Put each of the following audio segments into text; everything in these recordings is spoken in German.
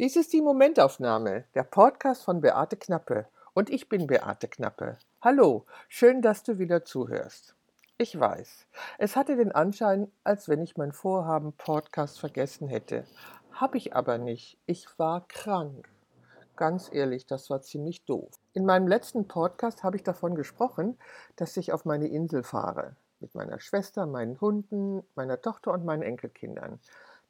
Dies ist die Momentaufnahme, der Podcast von Beate Knappe. Und ich bin Beate Knappe. Hallo, schön, dass du wieder zuhörst. Ich weiß, es hatte den Anschein, als wenn ich mein Vorhaben Podcast vergessen hätte. Hab ich aber nicht. Ich war krank. Ganz ehrlich, das war ziemlich doof. In meinem letzten Podcast habe ich davon gesprochen, dass ich auf meine Insel fahre. Mit meiner Schwester, meinen Hunden, meiner Tochter und meinen Enkelkindern.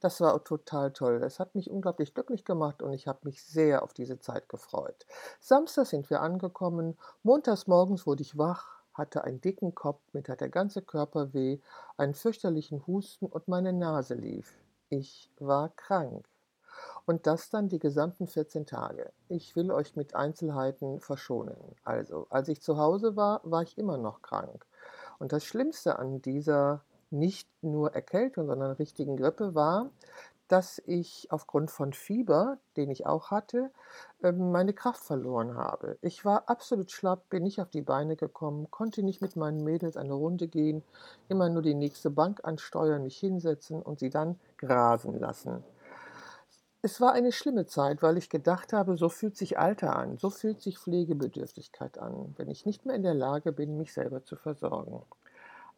Das war total toll. Es hat mich unglaublich glücklich gemacht und ich habe mich sehr auf diese Zeit gefreut. Samstag sind wir angekommen. Montags morgens wurde ich wach, hatte einen dicken Kopf, mir tat der ganze Körper weh, einen fürchterlichen Husten und meine Nase lief. Ich war krank. Und das dann die gesamten 14 Tage. Ich will euch mit Einzelheiten verschonen. Also, als ich zu Hause war, war ich immer noch krank. Und das Schlimmste an dieser nicht nur Erkältung, sondern richtigen Grippe war, dass ich aufgrund von Fieber, den ich auch hatte, ähm, meine Kraft verloren habe. Ich war absolut schlapp, bin nicht auf die Beine gekommen, konnte nicht mit meinen Mädels eine Runde gehen, immer nur die nächste Bank ansteuern, mich hinsetzen und sie dann grasen lassen. Es war eine schlimme Zeit, weil ich gedacht habe, so fühlt sich Alter an, so fühlt sich Pflegebedürftigkeit an, wenn ich nicht mehr in der Lage bin, mich selber zu versorgen.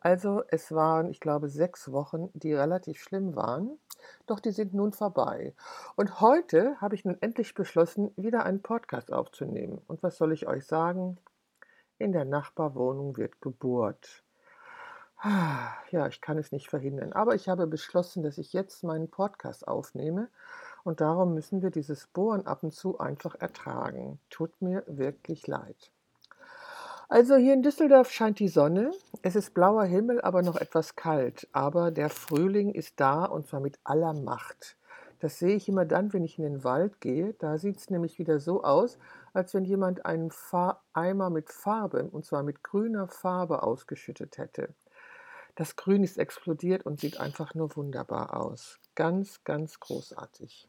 Also es waren, ich glaube, sechs Wochen, die relativ schlimm waren, doch die sind nun vorbei. Und heute habe ich nun endlich beschlossen, wieder einen Podcast aufzunehmen. Und was soll ich euch sagen? In der Nachbarwohnung wird gebohrt. Ja, ich kann es nicht verhindern, aber ich habe beschlossen, dass ich jetzt meinen Podcast aufnehme und darum müssen wir dieses Bohren ab und zu einfach ertragen. Tut mir wirklich leid. Also hier in Düsseldorf scheint die Sonne. Es ist blauer Himmel, aber noch etwas kalt. Aber der Frühling ist da und zwar mit aller Macht. Das sehe ich immer dann, wenn ich in den Wald gehe. Da sieht es nämlich wieder so aus, als wenn jemand einen Fa Eimer mit Farbe, und zwar mit grüner Farbe, ausgeschüttet hätte. Das Grün ist explodiert und sieht einfach nur wunderbar aus. Ganz, ganz großartig.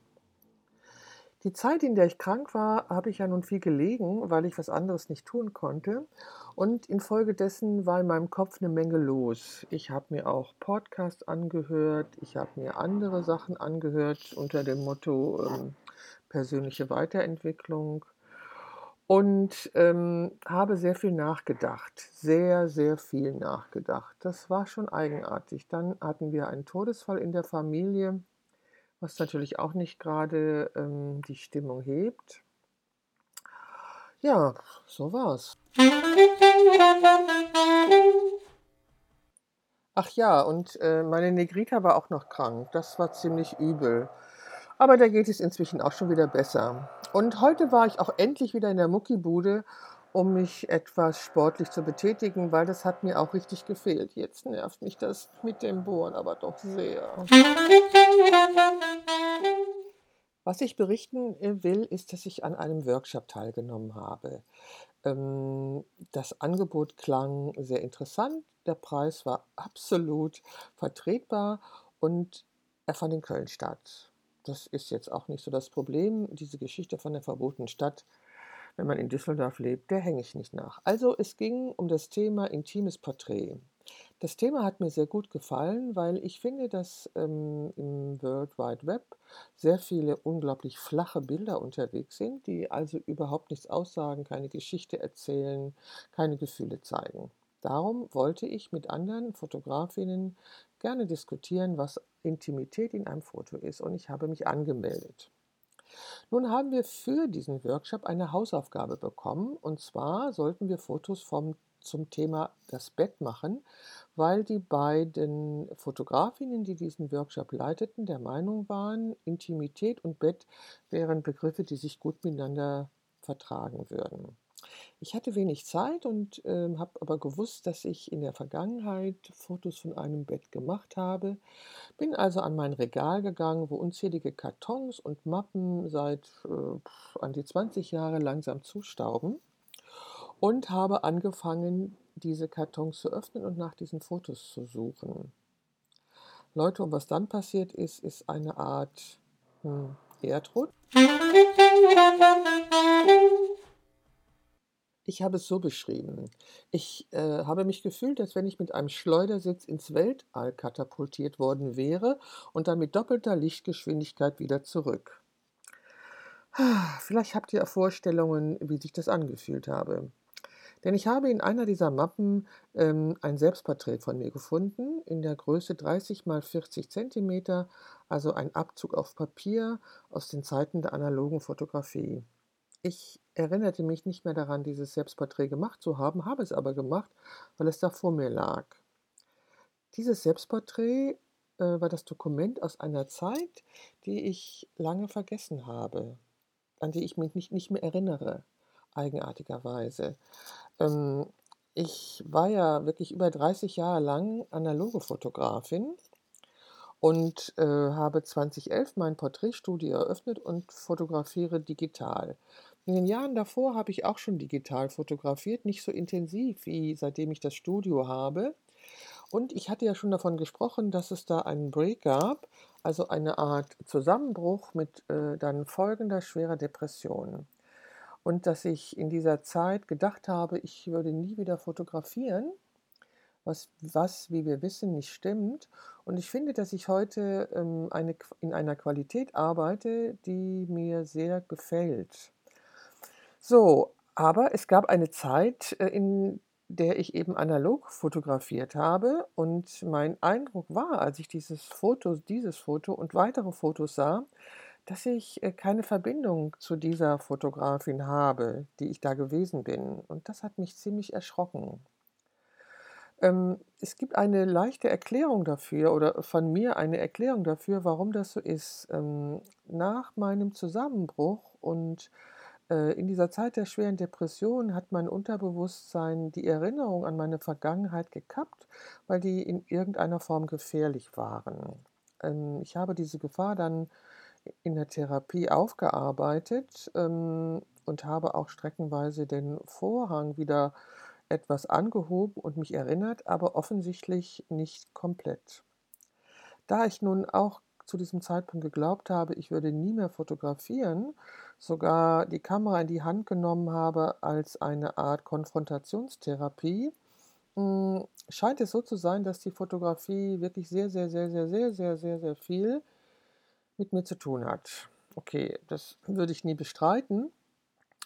Die Zeit, in der ich krank war, habe ich ja nun viel gelegen, weil ich was anderes nicht tun konnte. Und infolgedessen war in meinem Kopf eine Menge los. Ich habe mir auch Podcasts angehört, ich habe mir andere Sachen angehört unter dem Motto ähm, persönliche Weiterentwicklung und ähm, habe sehr viel nachgedacht, sehr, sehr viel nachgedacht. Das war schon eigenartig. Dann hatten wir einen Todesfall in der Familie was natürlich auch nicht gerade ähm, die Stimmung hebt. Ja, so war's. Ach ja, und äh, meine Negrita war auch noch krank. Das war ziemlich übel. Aber da geht es inzwischen auch schon wieder besser. Und heute war ich auch endlich wieder in der Muckibude um mich etwas sportlich zu betätigen, weil das hat mir auch richtig gefehlt. Jetzt nervt mich das mit dem Bohren aber doch sehr. Was ich berichten äh, will, ist, dass ich an einem Workshop teilgenommen habe. Ähm, das Angebot klang sehr interessant, der Preis war absolut vertretbar und er fand in Köln statt. Das ist jetzt auch nicht so das Problem. Diese Geschichte von der verbotenen Stadt wenn man in Düsseldorf lebt, der hänge ich nicht nach. Also es ging um das Thema intimes Porträt. Das Thema hat mir sehr gut gefallen, weil ich finde, dass ähm, im World Wide Web sehr viele unglaublich flache Bilder unterwegs sind, die also überhaupt nichts aussagen, keine Geschichte erzählen, keine Gefühle zeigen. Darum wollte ich mit anderen Fotografinnen gerne diskutieren, was Intimität in einem Foto ist und ich habe mich angemeldet. Nun haben wir für diesen Workshop eine Hausaufgabe bekommen und zwar sollten wir Fotos vom, zum Thema das Bett machen, weil die beiden Fotografinnen, die diesen Workshop leiteten, der Meinung waren, Intimität und Bett wären Begriffe, die sich gut miteinander vertragen würden. Ich hatte wenig Zeit und äh, habe aber gewusst, dass ich in der Vergangenheit Fotos von einem Bett gemacht habe. Bin also an mein Regal gegangen, wo unzählige Kartons und Mappen seit äh, an die 20 Jahre langsam zustauben und habe angefangen, diese Kartons zu öffnen und nach diesen Fotos zu suchen. Leute, und was dann passiert ist, ist eine Art hm, Erdrutsch. Ich habe es so beschrieben. Ich äh, habe mich gefühlt, als wenn ich mit einem Schleudersitz ins Weltall katapultiert worden wäre und dann mit doppelter Lichtgeschwindigkeit wieder zurück. Vielleicht habt ihr Vorstellungen, wie sich das angefühlt habe. Denn ich habe in einer dieser Mappen ähm, ein Selbstporträt von mir gefunden, in der Größe 30 x 40 cm, also ein Abzug auf Papier aus den Zeiten der analogen Fotografie. Ich erinnerte mich nicht mehr daran, dieses Selbstporträt gemacht zu haben, habe es aber gemacht, weil es da vor mir lag. Dieses Selbstporträt äh, war das Dokument aus einer Zeit, die ich lange vergessen habe, an die ich mich nicht, nicht mehr erinnere, eigenartigerweise. Ähm, ich war ja wirklich über 30 Jahre lang analoge Fotografin und äh, habe 2011 mein Porträtstudio eröffnet und fotografiere digital. In den Jahren davor habe ich auch schon digital fotografiert, nicht so intensiv wie seitdem ich das Studio habe. Und ich hatte ja schon davon gesprochen, dass es da einen Break gab, also eine Art Zusammenbruch mit äh, dann folgender schwerer Depression. Und dass ich in dieser Zeit gedacht habe, ich würde nie wieder fotografieren, was, was wie wir wissen, nicht stimmt. Und ich finde, dass ich heute ähm, eine, in einer Qualität arbeite, die mir sehr gefällt. So, aber es gab eine Zeit, äh, in der ich eben analog fotografiert habe und mein Eindruck war, als ich dieses Foto dieses Foto und weitere Fotos sah, dass ich, äh, keine Verbindung zu dieser Fotografin habe, die ich da gewesen bin. Und das hat mich ziemlich erschrocken. Ähm, es gibt eine leichte Erklärung dafür oder von mir eine Erklärung dafür, warum das so ist. Ähm, nach meinem Zusammenbruch und in dieser Zeit der schweren Depression hat mein Unterbewusstsein die Erinnerung an meine Vergangenheit gekappt, weil die in irgendeiner Form gefährlich waren. Ähm, ich habe diese Gefahr dann in der Therapie aufgearbeitet ähm, und habe auch streckenweise den Vorhang wieder etwas angehoben und mich erinnert, aber offensichtlich nicht komplett. Da ich nun auch zu diesem Zeitpunkt geglaubt habe, ich würde nie mehr fotografieren, sogar die Kamera in die Hand genommen habe als eine Art Konfrontationstherapie, hm, scheint es so zu sein, dass die Fotografie wirklich sehr, sehr, sehr, sehr, sehr, sehr, sehr, sehr viel mit mir zu tun hat. Okay, das würde ich nie bestreiten,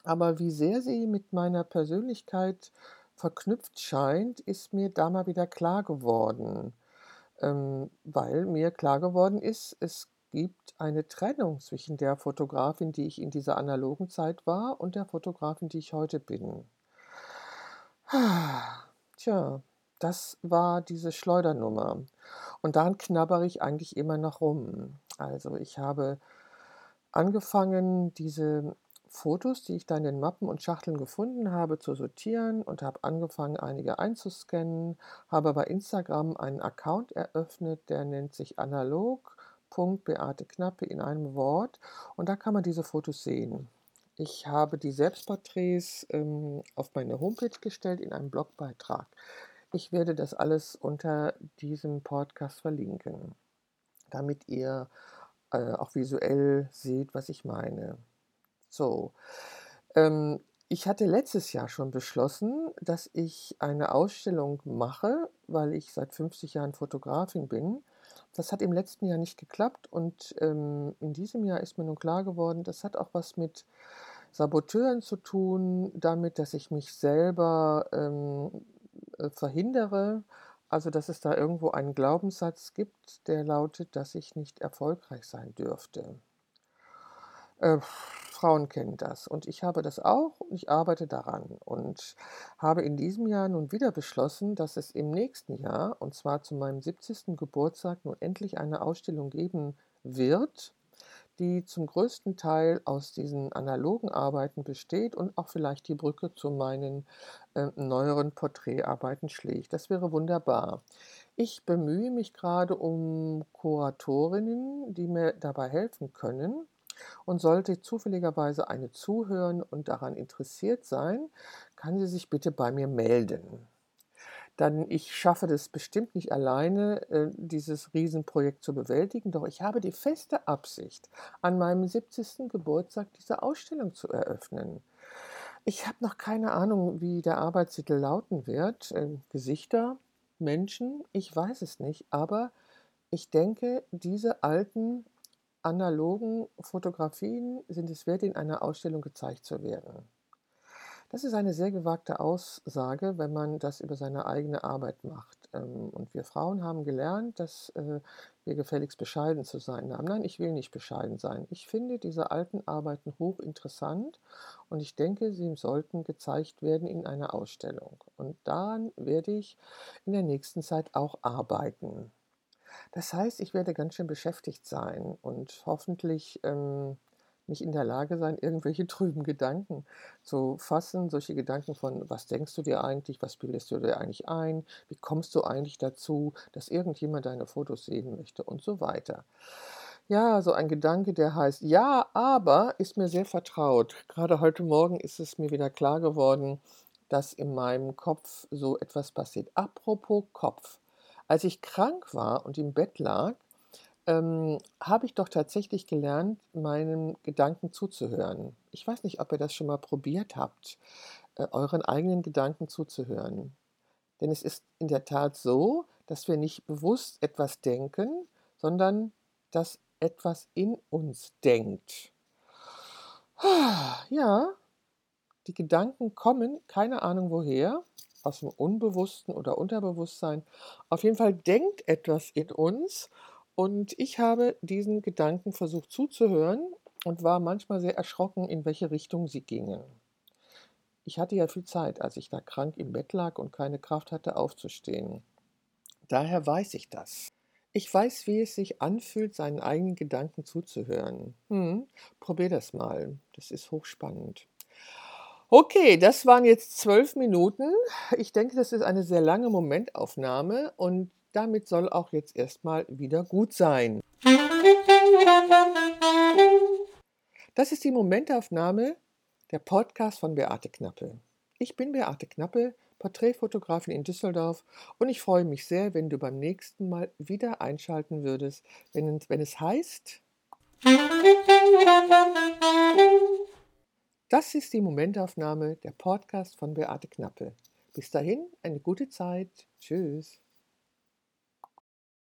aber wie sehr sie mit meiner Persönlichkeit verknüpft scheint, ist mir da mal wieder klar geworden ähm, weil mir klar geworden ist, es gibt eine Trennung zwischen der Fotografin, die ich in dieser analogen Zeit war, und der Fotografin, die ich heute bin. Tja, das war diese Schleudernummer. Und daran knabbere ich eigentlich immer noch rum. Also ich habe angefangen, diese Fotos, die ich da in den Mappen und Schachteln gefunden habe, zu sortieren und habe angefangen, einige einzuscannen, habe bei Instagram einen Account eröffnet, der nennt sich analog.beate Knappe in einem Wort und da kann man diese Fotos sehen. Ich habe die Selbstporträts ähm, auf meine Homepage gestellt in einem Blogbeitrag. Ich werde das alles unter diesem Podcast verlinken, damit ihr äh, auch visuell seht, was ich meine. So, ähm, ich hatte letztes Jahr schon beschlossen, dass ich eine Ausstellung mache, weil ich seit 50 Jahren Fotografin bin. Das hat im letzten Jahr nicht geklappt und ähm, in diesem Jahr ist mir nun klar geworden, das hat auch was mit Saboteuren zu tun, damit, dass ich mich selber ähm, äh, verhindere. Also, dass es da irgendwo einen Glaubenssatz gibt, der lautet, dass ich nicht erfolgreich sein dürfte. Äh, Frauen kennen das und ich habe das auch und ich arbeite daran und habe in diesem Jahr nun wieder beschlossen, dass es im nächsten Jahr, und zwar zu meinem 70. Geburtstag, nun endlich eine Ausstellung geben wird, die zum größten Teil aus diesen analogen Arbeiten besteht und auch vielleicht die Brücke zu meinen äh, neueren Porträtarbeiten schlägt. Das wäre wunderbar. Ich bemühe mich gerade um Kuratorinnen, die mir dabei helfen können und sollte zufälligerweise eine zuhören und daran interessiert sein, kann sie sich bitte bei mir melden. Dann ich schaffe das bestimmt nicht alleine, äh, dieses Riesenprojekt zu bewältigen, doch ich habe die feste Absicht, an meinem 70. Geburtstag diese Ausstellung zu eröffnen. Ich habe noch keine Ahnung, wie der Arbeitstitel lauten wird. Äh, Gesichter, Menschen, ich weiß es nicht, aber ich denke, diese alten analogen Fotografien sind es wert, in einer Ausstellung gezeigt zu werden. Das ist eine sehr gewagte Aussage, wenn man das über seine eigene Arbeit macht. Ähm, und wir Frauen haben gelernt, dass äh, wir gefälligst bescheiden zu sein haben. Nein, ich will nicht bescheiden sein. Ich finde diese alten Arbeiten hochinteressant und ich denke, sie sollten gezeigt werden in einer Ausstellung. Und daran werde ich in der nächsten Zeit auch arbeiten. Das heißt, ich werde ganz schön beschäftigt sein und hoffentlich ähm, nicht in der Lage sein, irgendwelche trüben Gedanken zu fassen. Solche Gedanken von, was denkst du dir eigentlich, was bildest du dir eigentlich ein, wie kommst du eigentlich dazu, dass irgendjemand deine Fotos sehen möchte und so weiter. Ja, so ein Gedanke, der heißt, ja, aber ist mir sehr vertraut. Gerade heute Morgen ist es mir wieder klar geworden, dass in meinem Kopf so etwas passiert. Apropos Kopf. Als ich krank war und im Bett lag, ähm, habe ich doch tatsächlich gelernt, meinen Gedanken zuzuhören. Ich weiß nicht, ob ihr das schon mal probiert habt, äh, euren eigenen Gedanken zuzuhören. Denn es ist in der Tat so, dass wir nicht bewusst etwas denken, sondern dass etwas in uns denkt. Ja, die Gedanken kommen, keine Ahnung woher, aus dem Unbewussten oder Unterbewusstsein. Auf jeden Fall denkt etwas in uns und ich habe diesen Gedanken versucht zuzuhören und war manchmal sehr erschrocken, in welche Richtung sie gingen. Ich hatte ja viel Zeit, als ich da krank im Bett lag und keine Kraft hatte aufzustehen. Daher weiß ich das. Ich weiß, wie es sich anfühlt, seinen eigenen Gedanken zuzuhören. Hm, probier das mal. Das ist hochspannend. Okay, das waren jetzt zwölf Minuten. Ich denke, das ist eine sehr lange Momentaufnahme und damit soll auch jetzt erstmal wieder gut sein. Das ist die Momentaufnahme der Podcast von Beate Knappe. Ich bin Beate Knappe, Porträtfotografin in Düsseldorf und ich freue mich sehr, wenn du beim nächsten Mal wieder einschalten würdest, wenn, wenn es heißt. Das ist die Momentaufnahme der Podcast von Beate Knappe. Bis dahin eine gute Zeit. Tschüss.